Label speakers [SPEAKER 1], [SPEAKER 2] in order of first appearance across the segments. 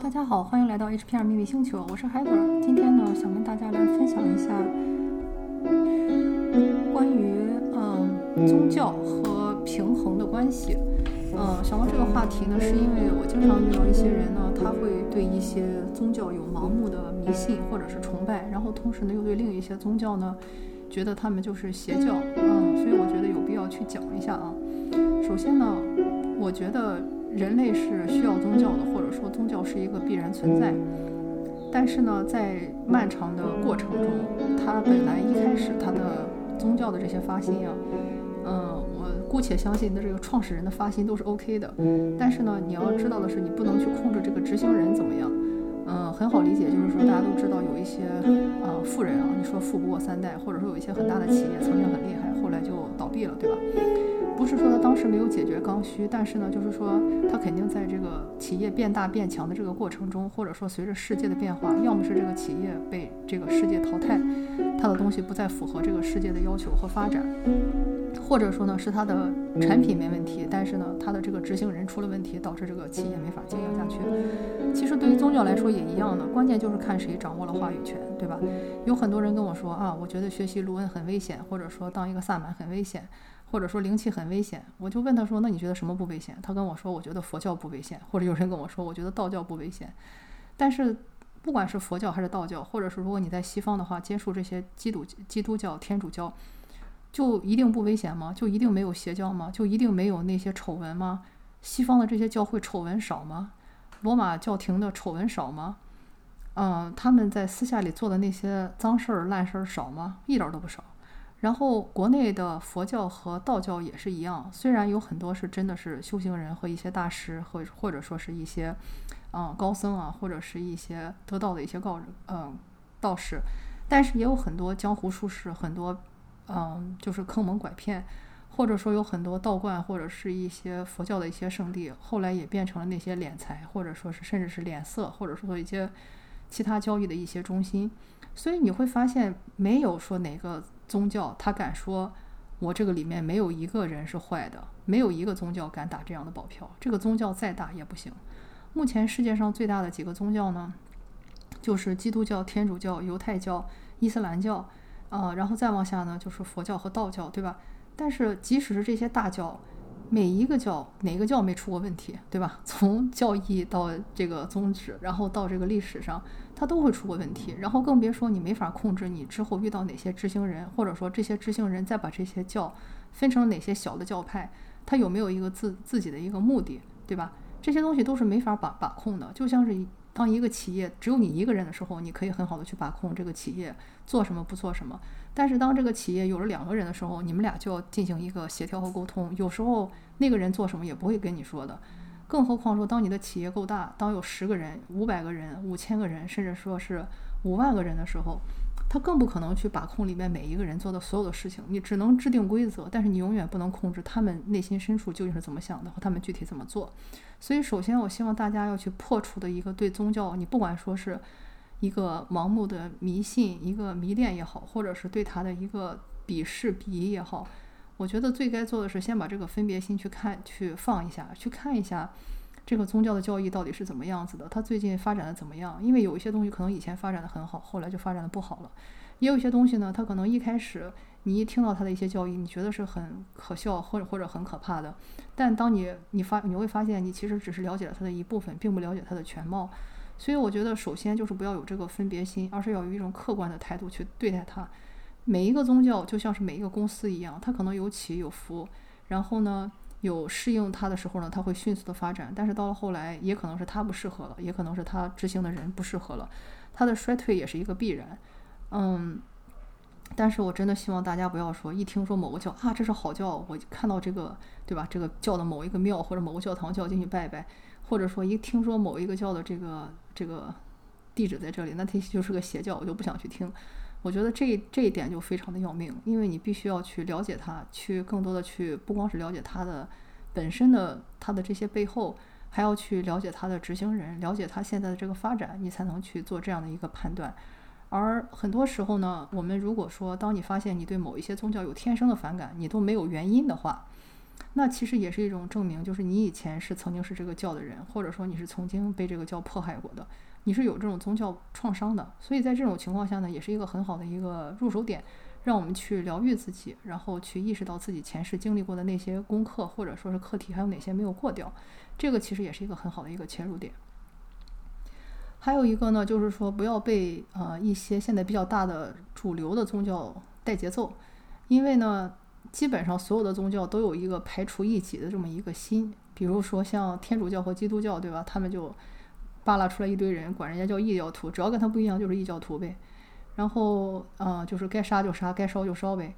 [SPEAKER 1] 大家好，欢迎来到 HPR 秘密星球，我是海格。今天呢，想跟大家来分享一下关于嗯宗教和平衡的关系。嗯，想到这个话题呢，是因为我经常遇到一些人呢，他会对一些宗教有盲目的迷信或者是崇拜，然后同时呢，又对另一些宗教呢，觉得他们就是邪教。嗯，所以我觉得有必要去讲一下啊。首先呢，我觉得。人类是需要宗教的，或者说宗教是一个必然存在。但是呢，在漫长的过程中，它本来一开始它的宗教的这些发心啊，嗯，我姑且相信的这个创始人的发心都是 OK 的。但是呢，你要知道的是，你不能去控制这个执行人怎么样。嗯，很好理解，就是说大家都知道有一些呃富人啊，你说富不过三代，或者说有一些很大的企业曾经很厉害，后来就倒闭了，对吧？不是说他当时没有解决刚需，但是呢，就是说他肯定在这个企业变大变强的这个过程中，或者说随着世界的变化，要么是这个企业被这个世界淘汰，他的东西不再符合这个世界的要求和发展，或者说呢是他的产品没问题，但是呢他的这个执行人出了问题，导致这个企业没法经营下去。其实对于宗教来说也一样的，关键就是看谁掌握了话语权，对吧？有很多人跟我说啊，我觉得学习卢恩很危险，或者说当一个萨满很危险。或者说灵气很危险，我就问他说：“那你觉得什么不危险？”他跟我说：“我觉得佛教不危险。”或者有人跟我说：“我觉得道教不危险。”但是，不管是佛教还是道教，或者是如果你在西方的话，接触这些基督基督教、天主教，就一定不危险吗？就一定没有邪教吗？就一定没有那些丑闻吗？西方的这些教会丑闻少吗？罗马教廷的丑闻少吗？嗯，他们在私下里做的那些脏事儿、烂事儿少吗？一点都不少。然后，国内的佛教和道教也是一样，虽然有很多是真的是修行人和一些大师，或或者说是一些，嗯，高僧啊，或者是一些得道的一些告嗯道士，但是也有很多江湖术士，很多嗯就是坑蒙拐骗，或者说有很多道观或者是一些佛教的一些圣地，后来也变成了那些敛财，或者说是甚至是敛色，或者说一些其他交易的一些中心，所以你会发现没有说哪个。宗教，他敢说，我这个里面没有一个人是坏的，没有一个宗教敢打这样的保票。这个宗教再大也不行。目前世界上最大的几个宗教呢，就是基督教、天主教、犹太教、伊斯兰教，啊，然后再往下呢就是佛教和道教，对吧？但是即使是这些大教，每一个教哪个教没出过问题，对吧？从教义到这个宗旨，然后到这个历史上。它都会出过问题，然后更别说你没法控制你之后遇到哪些执行人，或者说这些执行人再把这些教分成哪些小的教派，他有没有一个自自己的一个目的，对吧？这些东西都是没法把把控的。就像是当一个企业只有你一个人的时候，你可以很好的去把控这个企业做什么不做什么。但是当这个企业有了两个人的时候，你们俩就要进行一个协调和沟通。有时候那个人做什么也不会跟你说的。更何况说，当你的企业够大，当有十个人、五百个人、五千个人，甚至说是五万个人的时候，他更不可能去把控里面每一个人做的所有的事情。你只能制定规则，但是你永远不能控制他们内心深处究竟是怎么想的和他们具体怎么做。所以，首先我希望大家要去破除的一个对宗教，你不管说是一个盲目的迷信、一个迷恋也好，或者是对他的一个鄙视、鄙夷也好。我觉得最该做的是先把这个分别心去看、去放一下，去看一下这个宗教的教义到底是怎么样子的，它最近发展的怎么样？因为有一些东西可能以前发展的很好，后来就发展的不好了；也有一些东西呢，它可能一开始你一听到它的一些教义，你觉得是很可笑或者或者很可怕的，但当你你发你会发现，你其实只是了解了它的一部分，并不了解它的全貌。所以我觉得，首先就是不要有这个分别心，而是要有一种客观的态度去对待它。每一个宗教就像是每一个公司一样，它可能有起有伏，然后呢，有适应它的时候呢，它会迅速的发展。但是到了后来，也可能是它不适合了，也可能是它执行的人不适合了，它的衰退也是一个必然。嗯，但是我真的希望大家不要说一听说某个教啊，这是好教，我看到这个对吧？这个教的某一个庙或者某个教堂叫进去拜拜，或者说一听说某一个教的这个这个地址在这里，那它就是个邪教，我就不想去听。我觉得这这一点就非常的要命，因为你必须要去了解它，去更多的去不光是了解它的本身的它的这些背后，还要去了解它的执行人，了解它现在的这个发展，你才能去做这样的一个判断。而很多时候呢，我们如果说当你发现你对某一些宗教有天生的反感，你都没有原因的话，那其实也是一种证明，就是你以前是曾经是这个教的人，或者说你是曾经被这个教迫害过的，你是有这种宗教创伤的。所以在这种情况下呢，也是一个很好的一个入手点，让我们去疗愈自己，然后去意识到自己前世经历过的那些功课或者说是课题还有哪些没有过掉。这个其实也是一个很好的一个切入点。还有一个呢，就是说不要被呃一些现在比较大的主流的宗教带节奏，因为呢。基本上所有的宗教都有一个排除异己的这么一个心，比如说像天主教和基督教，对吧？他们就扒拉出来一堆人，管人家叫异教徒，只要跟他不一样就是异教徒呗。然后，嗯，就是该杀就杀，该烧就烧呗。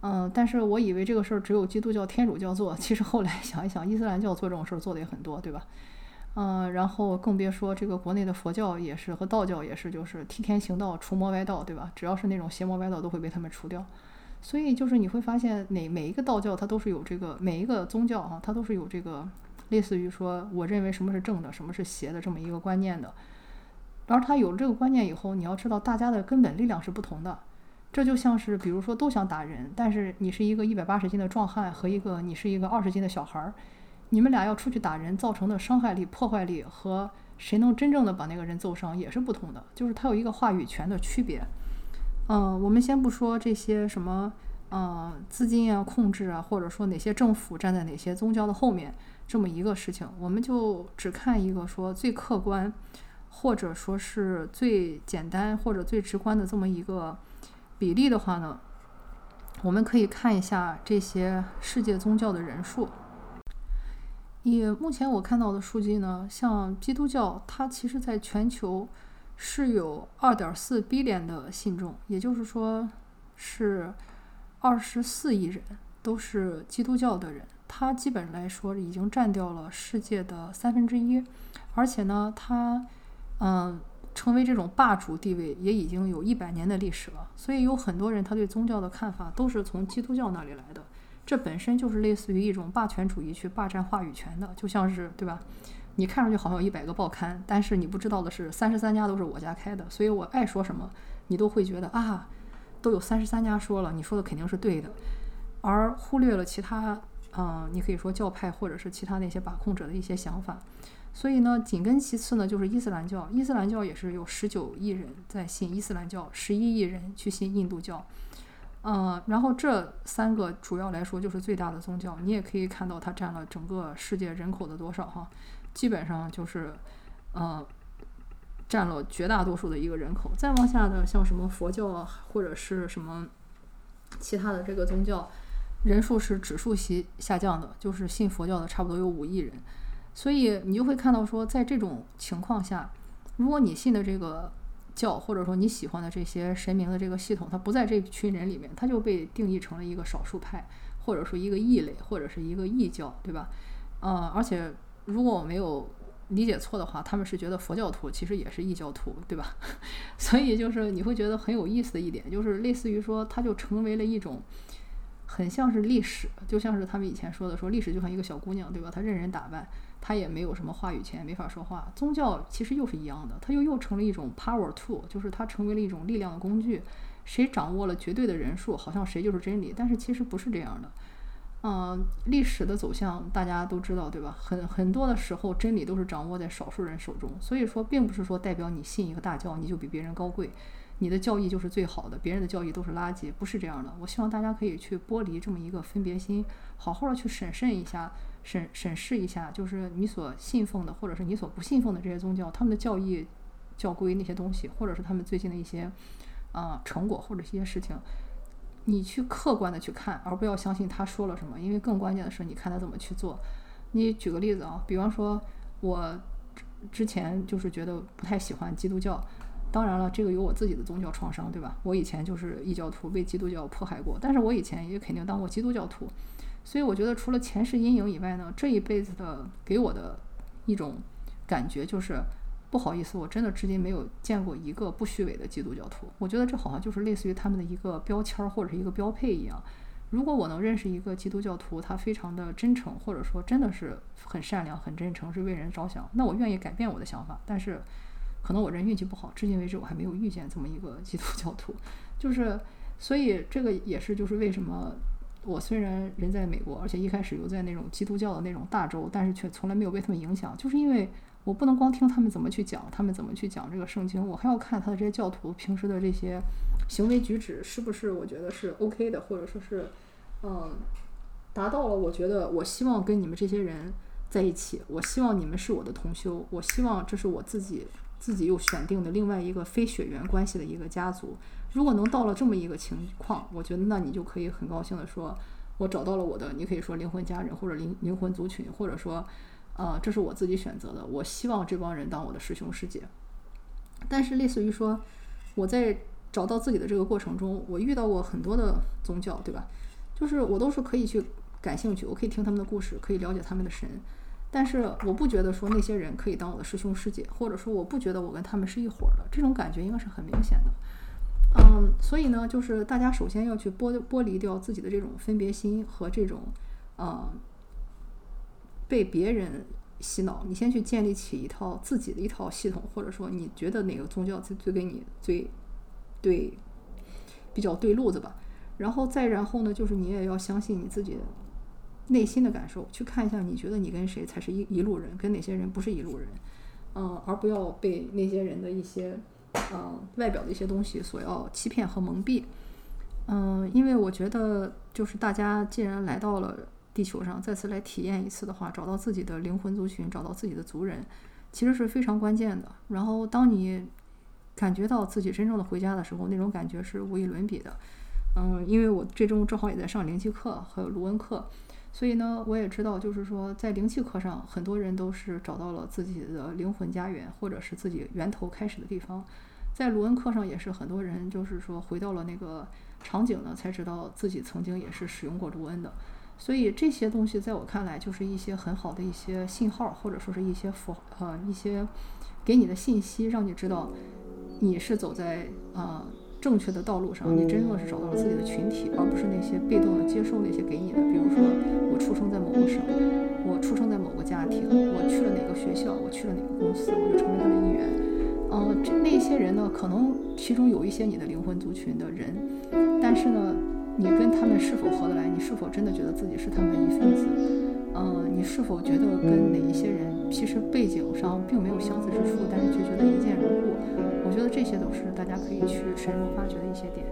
[SPEAKER 1] 嗯，但是我以为这个事儿只有基督教、天主教做，其实后来想一想，伊斯兰教做这种事儿做的也很多，对吧？嗯，然后更别说这个国内的佛教也是和道教也是，就是替天行道，除魔歪道，对吧？只要是那种邪魔歪道，都会被他们除掉。所以就是你会发现，哪每一个道教它都是有这个，每一个宗教哈，它都是有这个类似于说，我认为什么是正的，什么是邪的这么一个观念的。而他有了这个观念以后，你要知道大家的根本力量是不同的。这就像是，比如说都想打人，但是你是一个一百八十斤的壮汉和一个你是一个二十斤的小孩儿，你们俩要出去打人造成的伤害力、破坏力和谁能真正的把那个人揍伤也是不同的，就是它有一个话语权的区别。嗯，我们先不说这些什么，呃，资金啊、控制啊，或者说哪些政府站在哪些宗教的后面这么一个事情，我们就只看一个说最客观，或者说是最简单或者最直观的这么一个比例的话呢，我们可以看一下这些世界宗教的人数。以目前我看到的数据呢，像基督教，它其实在全球。是有二点四 b 联的信众，也就是说是二十四亿人都是基督教的人。它基本来说已经占掉了世界的三分之一，而且呢，它嗯成为这种霸主地位也已经有一百年的历史了。所以有很多人他对宗教的看法都是从基督教那里来的，这本身就是类似于一种霸权主义去霸占话语权的，就像是对吧？你看上去好像有一百个报刊，但是你不知道的是，三十三家都是我家开的，所以我爱说什么，你都会觉得啊，都有三十三家说了，你说的肯定是对的，而忽略了其他，嗯，你可以说教派或者是其他那些把控者的一些想法。所以呢，紧跟其次呢，就是伊斯兰教，伊斯兰教也是有十九亿人在信伊斯兰教，十一亿人去信印度教，嗯，然后这三个主要来说就是最大的宗教，你也可以看到它占了整个世界人口的多少哈。基本上就是，呃，占了绝大多数的一个人口。再往下呢，像什么佛教啊，或者是什么其他的这个宗教，人数是指数级下降的，就是信佛教的差不多有五亿人。所以你就会看到说，在这种情况下，如果你信的这个教，或者说你喜欢的这些神明的这个系统，它不在这群人里面，它就被定义成了一个少数派，或者说一个异类，或者是一个异教，对吧？嗯，而且。如果我没有理解错的话，他们是觉得佛教徒其实也是异教徒，对吧？所以就是你会觉得很有意思的一点，就是类似于说，它就成为了一种很像是历史，就像是他们以前说的，说历史就像一个小姑娘，对吧？她任人打扮，她也没有什么话语权，没法说话。宗教其实又是一样的，它又又成了一种 power tool，就是它成为了一种力量的工具。谁掌握了绝对的人数，好像谁就是真理，但是其实不是这样的。嗯，历史的走向大家都知道，对吧？很很多的时候，真理都是掌握在少数人手中。所以说，并不是说代表你信一个大教，你就比别人高贵，你的教义就是最好的，别人的教义都是垃圾，不是这样的。我希望大家可以去剥离这么一个分别心，好好的去审慎一下，审审视一下，就是你所信奉的，或者是你所不信奉的这些宗教，他们的教义、教规那些东西，或者是他们最近的一些啊成果或者一些事情。你去客观的去看，而不要相信他说了什么，因为更关键的是你看他怎么去做。你举个例子啊，比方说我之前就是觉得不太喜欢基督教，当然了，这个有我自己的宗教创伤，对吧？我以前就是异教徒，被基督教迫害过，但是我以前也肯定当过基督教徒，所以我觉得除了前世阴影以外呢，这一辈子的给我的一种感觉就是。不好意思，我真的至今没有见过一个不虚伪的基督教徒。我觉得这好像就是类似于他们的一个标签或者是一个标配一样。如果我能认识一个基督教徒，他非常的真诚，或者说真的是很善良、很真诚，是为人着想，那我愿意改变我的想法。但是，可能我人运气不好，至今为止我还没有遇见这么一个 基督教徒。就是，所以这个也是就是为什么我虽然人在美国，而且一开始又在那种基督教的那种大洲，但是却从来没有被他们影响，就是因为我不能光听他们怎么去讲，他们怎么去讲这个圣经，我还要看他的这些教徒平时的这些行为举止是不是我觉得是 OK 的，或者说是嗯达到了我觉得我希望跟你们这些人在一起，我希望你们是我的同修，我希望这是我自己自己又选定的另外一个非血缘关系的一个家族。如果能到了这么一个情况，我觉得那你就可以很高兴的说，我找到了我的，你可以说灵魂家人或者灵灵魂族群，或者说，呃，这是我自己选择的，我希望这帮人当我的师兄师姐。但是类似于说，我在找到自己的这个过程中，我遇到过很多的宗教，对吧？就是我都是可以去感兴趣，我可以听他们的故事，可以了解他们的神，但是我不觉得说那些人可以当我的师兄师姐，或者说我不觉得我跟他们是一伙儿的，这种感觉应该是很明显的。嗯，所以呢，就是大家首先要去剥剥离掉自己的这种分别心和这种，呃，被别人洗脑。你先去建立起一套自己的一套系统，或者说你觉得哪个宗教最最给你最对比较对路子吧。然后再然后呢，就是你也要相信你自己内心的感受，去看一下你觉得你跟谁才是一一路人，跟哪些人不是一路人，嗯，而不要被那些人的一些。嗯，外表的一些东西所要欺骗和蒙蔽，嗯，因为我觉得就是大家既然来到了地球上，再次来体验一次的话，找到自己的灵魂族群，找到自己的族人，其实是非常关键的。然后，当你感觉到自己真正的回家的时候，那种感觉是无与伦比的。嗯，因为我这周正好也在上灵气课，还有卢恩课。所以呢，我也知道，就是说，在灵气课上，很多人都是找到了自己的灵魂家园，或者是自己源头开始的地方。在卢恩课上，也是很多人就是说回到了那个场景呢，才知道自己曾经也是使用过卢恩的。所以这些东西在我看来，就是一些很好的一些信号，或者说是一些符呃一些给你的信息，让你知道你是走在啊。正确的道路上，你真正是找到了自己的群体，而不是那些被动的接受那些给你的。比如说，我出生在某个省，我出生在某个家庭，我去了哪个学校，我去了哪个公司，我就成为他的一员。嗯，这那些人呢，可能其中有一些你的灵魂族群的人，但是呢，你跟他们是否合得来？你是否真的觉得自己是他们的一份子？嗯，你是否觉得跟哪一些人其实背景上并没有相似之处，但是却觉得一见如故？我觉得这些都是大家可以去深入发掘的一些点。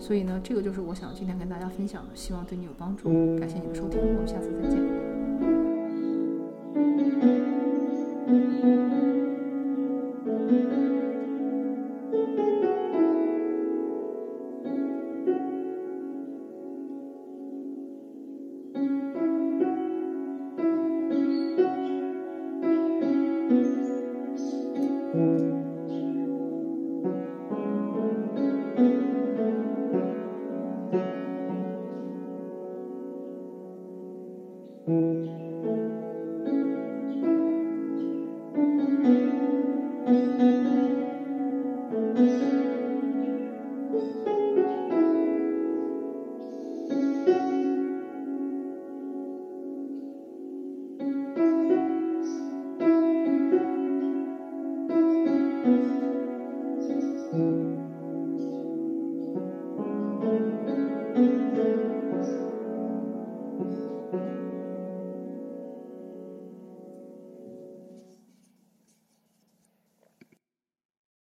[SPEAKER 1] 所以呢，这个就是我想今天跟大家分享的，希望对你有帮助。感谢你的收听，我们下次再见。